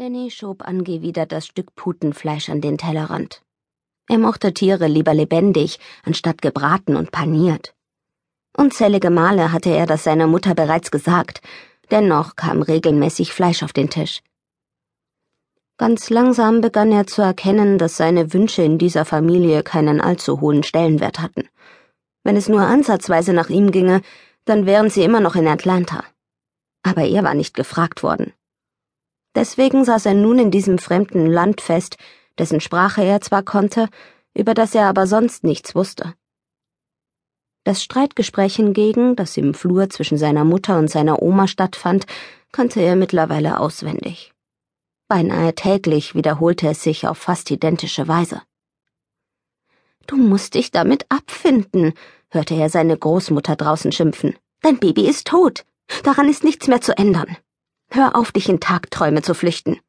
Danny schob angewidert das Stück Putenfleisch an den Tellerrand. Er mochte Tiere lieber lebendig, anstatt gebraten und paniert. Unzählige Male hatte er das seiner Mutter bereits gesagt, dennoch kam regelmäßig Fleisch auf den Tisch. Ganz langsam begann er zu erkennen, dass seine Wünsche in dieser Familie keinen allzu hohen Stellenwert hatten. Wenn es nur ansatzweise nach ihm ginge, dann wären sie immer noch in Atlanta. Aber er war nicht gefragt worden. Deswegen saß er nun in diesem fremden Land fest, dessen Sprache er zwar konnte, über das er aber sonst nichts wusste. Das Streitgespräch hingegen, das im Flur zwischen seiner Mutter und seiner Oma stattfand, kannte er mittlerweile auswendig. Beinahe täglich wiederholte es sich auf fast identische Weise. Du musst dich damit abfinden, hörte er seine Großmutter draußen schimpfen. Dein Baby ist tot. Daran ist nichts mehr zu ändern. Hör auf, dich in Tagträume zu flüchten.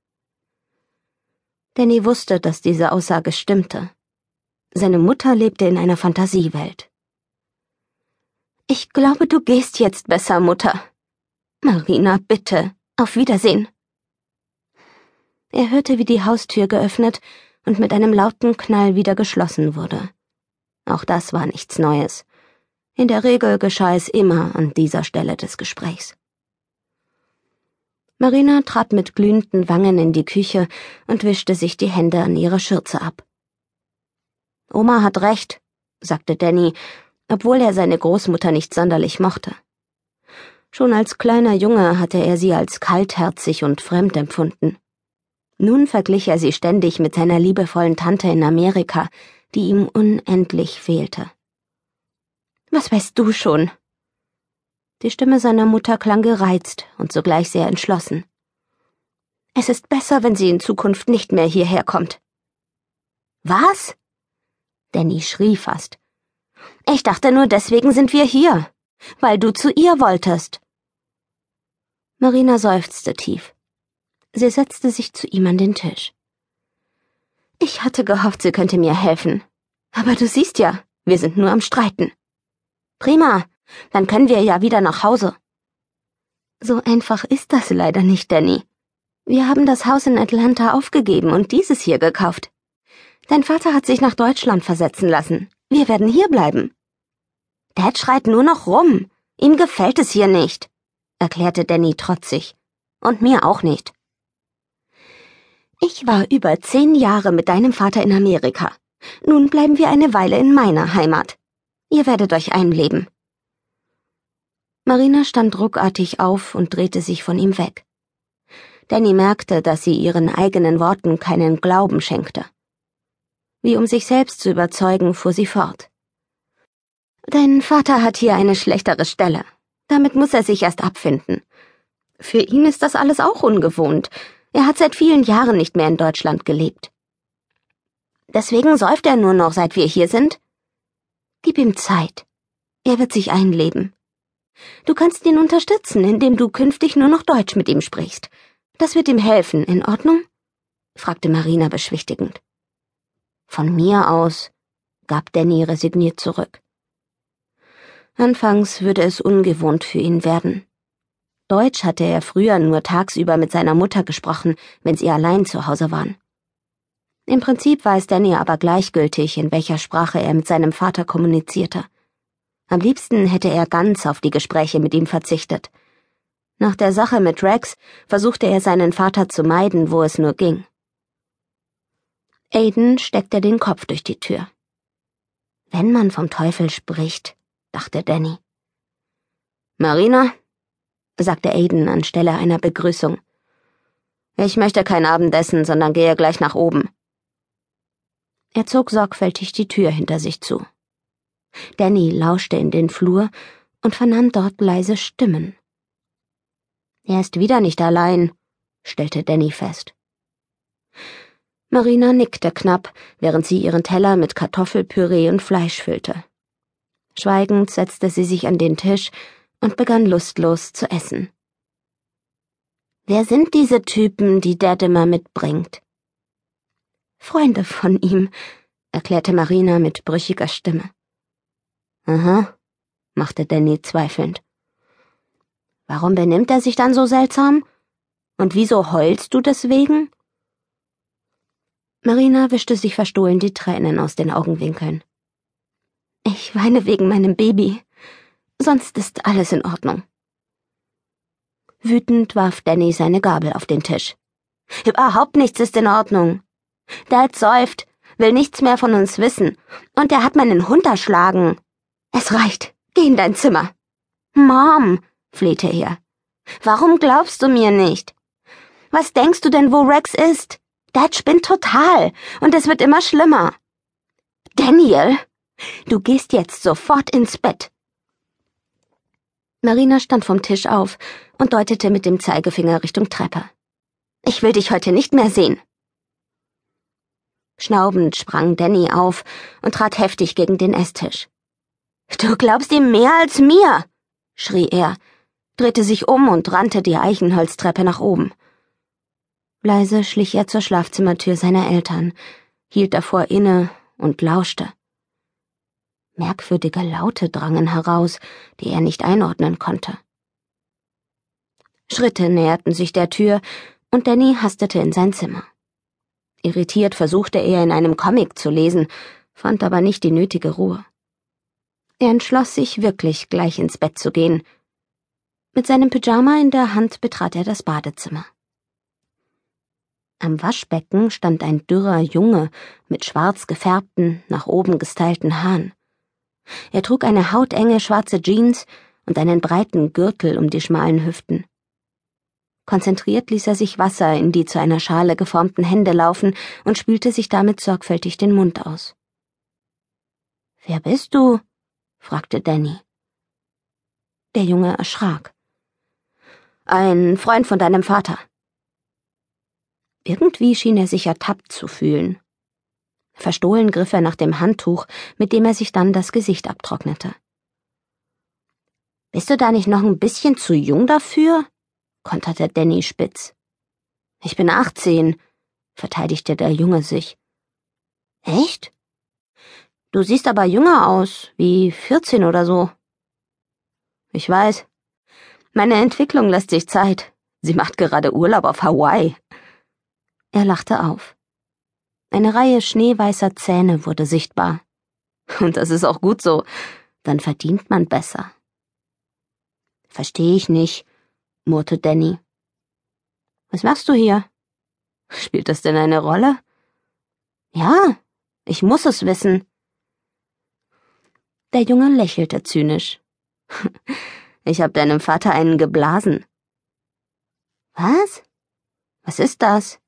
Danny wusste, dass diese Aussage stimmte. Seine Mutter lebte in einer Fantasiewelt. Ich glaube, du gehst jetzt besser, Mutter. Marina, bitte. Auf Wiedersehen. Er hörte, wie die Haustür geöffnet und mit einem lauten Knall wieder geschlossen wurde. Auch das war nichts Neues. In der Regel geschah es immer an dieser Stelle des Gesprächs. Marina trat mit glühenden Wangen in die Küche und wischte sich die Hände an ihrer Schürze ab. Oma hat recht, sagte Danny, obwohl er seine Großmutter nicht sonderlich mochte. Schon als kleiner Junge hatte er sie als kaltherzig und fremd empfunden. Nun verglich er sie ständig mit seiner liebevollen Tante in Amerika, die ihm unendlich fehlte. Was weißt du schon? Die Stimme seiner Mutter klang gereizt und sogleich sehr entschlossen. Es ist besser, wenn sie in Zukunft nicht mehr hierher kommt. Was? Danny schrie fast. Ich dachte nur, deswegen sind wir hier, weil du zu ihr wolltest. Marina seufzte tief. Sie setzte sich zu ihm an den Tisch. Ich hatte gehofft, sie könnte mir helfen. Aber du siehst ja, wir sind nur am Streiten. Prima, dann können wir ja wieder nach Hause. So einfach ist das leider nicht, Danny. Wir haben das Haus in Atlanta aufgegeben und dieses hier gekauft. Dein Vater hat sich nach Deutschland versetzen lassen. Wir werden hier bleiben. Dad schreit nur noch rum. Ihm gefällt es hier nicht, erklärte Danny trotzig. Und mir auch nicht. Ich war über zehn Jahre mit deinem Vater in Amerika. Nun bleiben wir eine Weile in meiner Heimat. Ihr werdet euch einleben. Marina stand ruckartig auf und drehte sich von ihm weg. Danny merkte, dass sie ihren eigenen Worten keinen Glauben schenkte. Wie um sich selbst zu überzeugen, fuhr sie fort. Dein Vater hat hier eine schlechtere Stelle. Damit muss er sich erst abfinden. Für ihn ist das alles auch ungewohnt. Er hat seit vielen Jahren nicht mehr in Deutschland gelebt. Deswegen säuft er nur noch, seit wir hier sind? Gib ihm Zeit. Er wird sich einleben. Du kannst ihn unterstützen, indem du künftig nur noch Deutsch mit ihm sprichst. Das wird ihm helfen, in Ordnung? fragte Marina beschwichtigend. Von mir aus, gab Danny resigniert zurück. Anfangs würde es ungewohnt für ihn werden. Deutsch hatte er früher nur tagsüber mit seiner Mutter gesprochen, wenn sie allein zu Hause waren. Im Prinzip war es Danny aber gleichgültig, in welcher Sprache er mit seinem Vater kommunizierte. Am liebsten hätte er ganz auf die Gespräche mit ihm verzichtet. Nach der Sache mit Rex versuchte er seinen Vater zu meiden, wo es nur ging. Aiden steckte den Kopf durch die Tür. Wenn man vom Teufel spricht, dachte Danny. Marina, sagte Aiden anstelle einer Begrüßung. Ich möchte kein Abendessen, sondern gehe gleich nach oben. Er zog sorgfältig die Tür hinter sich zu. Danny lauschte in den Flur und vernahm dort leise Stimmen. Er ist wieder nicht allein, stellte Danny fest. Marina nickte knapp, während sie ihren Teller mit Kartoffelpüree und Fleisch füllte. Schweigend setzte sie sich an den Tisch und begann lustlos zu essen. Wer sind diese Typen, die Dad immer mitbringt? Freunde von ihm, erklärte Marina mit brüchiger Stimme. Aha, machte Danny zweifelnd. Warum benimmt er sich dann so seltsam? Und wieso heulst du deswegen? Marina wischte sich verstohlen die Tränen aus den Augenwinkeln. Ich weine wegen meinem Baby. Sonst ist alles in Ordnung. Wütend warf Danny seine Gabel auf den Tisch. Überhaupt nichts ist in Ordnung. Dad säuft, will nichts mehr von uns wissen, und er hat meinen Hund erschlagen. Es reicht. Geh in dein Zimmer. Mom, flehte er. Warum glaubst du mir nicht? Was denkst du denn, wo Rex ist? Dad spinnt total, und es wird immer schlimmer. Daniel, du gehst jetzt sofort ins Bett. Marina stand vom Tisch auf und deutete mit dem Zeigefinger Richtung Treppe. Ich will dich heute nicht mehr sehen. Schnaubend sprang Danny auf und trat heftig gegen den Esstisch. Du glaubst ihm mehr als mir, schrie er, drehte sich um und rannte die Eichenholztreppe nach oben. Leise schlich er zur Schlafzimmertür seiner Eltern, hielt davor inne und lauschte. Merkwürdige Laute drangen heraus, die er nicht einordnen konnte. Schritte näherten sich der Tür, und Danny hastete in sein Zimmer. Irritiert versuchte er in einem Comic zu lesen, fand aber nicht die nötige Ruhe. Er entschloss sich wirklich gleich ins Bett zu gehen. Mit seinem Pyjama in der Hand betrat er das Badezimmer. Am Waschbecken stand ein dürrer Junge mit schwarz gefärbten, nach oben gestylten Haaren. Er trug eine hautenge schwarze Jeans und einen breiten Gürtel um die schmalen Hüften. Konzentriert ließ er sich Wasser in die zu einer Schale geformten Hände laufen und spülte sich damit sorgfältig den Mund aus. Wer bist du? Fragte Danny. Der Junge erschrak. Ein Freund von deinem Vater. Irgendwie schien er sich ertappt zu fühlen. Verstohlen griff er nach dem Handtuch, mit dem er sich dann das Gesicht abtrocknete. Bist du da nicht noch ein bisschen zu jung dafür? konterte Danny spitz. Ich bin achtzehn, verteidigte der Junge sich. Echt? Du siehst aber jünger aus, wie vierzehn oder so. Ich weiß. Meine Entwicklung lässt sich Zeit. Sie macht gerade Urlaub auf Hawaii. Er lachte auf. Eine Reihe schneeweißer Zähne wurde sichtbar. Und das ist auch gut so, dann verdient man besser. Verstehe ich nicht, murrte Danny. Was machst du hier? Spielt das denn eine Rolle? Ja, ich muss es wissen. Der Junge lächelte zynisch. Ich hab deinem Vater einen geblasen. Was? Was ist das?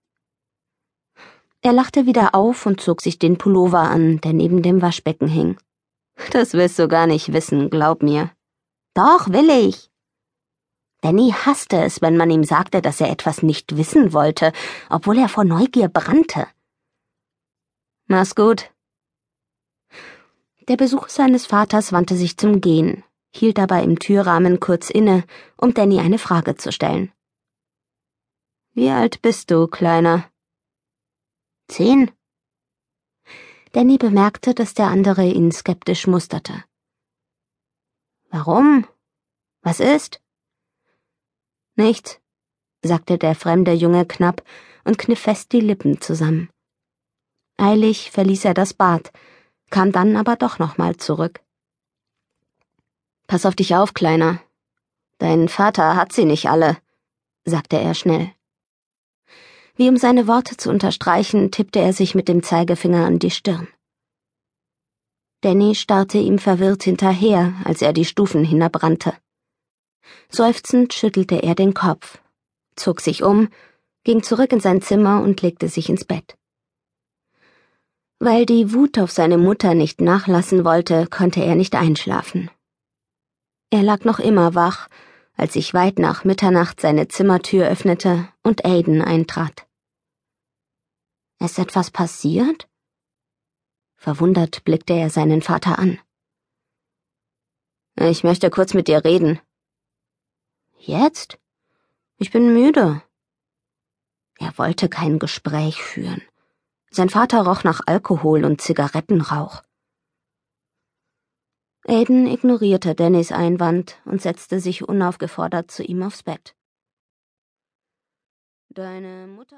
Er lachte wieder auf und zog sich den Pullover an, der neben dem Waschbecken hing. Das willst du gar nicht wissen, glaub mir. Doch, will ich. Danny hasste es, wenn man ihm sagte, dass er etwas nicht wissen wollte, obwohl er vor Neugier brannte. Mach's gut. Der Besuch seines Vaters wandte sich zum Gehen, hielt aber im Türrahmen kurz inne, um Danny eine Frage zu stellen. Wie alt bist du, Kleiner? Zehn. Danny bemerkte, dass der andere ihn skeptisch musterte. Warum? Was ist? Nichts, sagte der fremde Junge knapp und kniff fest die Lippen zusammen. Eilig verließ er das Bad, kam dann aber doch nochmal zurück. Pass auf dich auf, Kleiner. Dein Vater hat sie nicht alle, sagte er schnell. Wie um seine Worte zu unterstreichen, tippte er sich mit dem Zeigefinger an die Stirn. Danny starrte ihm verwirrt hinterher, als er die Stufen hinabrannte. Seufzend schüttelte er den Kopf, zog sich um, ging zurück in sein Zimmer und legte sich ins Bett. Weil die Wut auf seine Mutter nicht nachlassen wollte, konnte er nicht einschlafen. Er lag noch immer wach, als sich weit nach Mitternacht seine Zimmertür öffnete und Aiden eintrat. Ist etwas passiert? Verwundert blickte er seinen Vater an. Ich möchte kurz mit dir reden. Jetzt? Ich bin müde. Er wollte kein Gespräch führen. Sein Vater roch nach Alkohol und Zigarettenrauch. Aiden ignorierte Dannys Einwand und setzte sich unaufgefordert zu ihm aufs Bett. Deine Mutter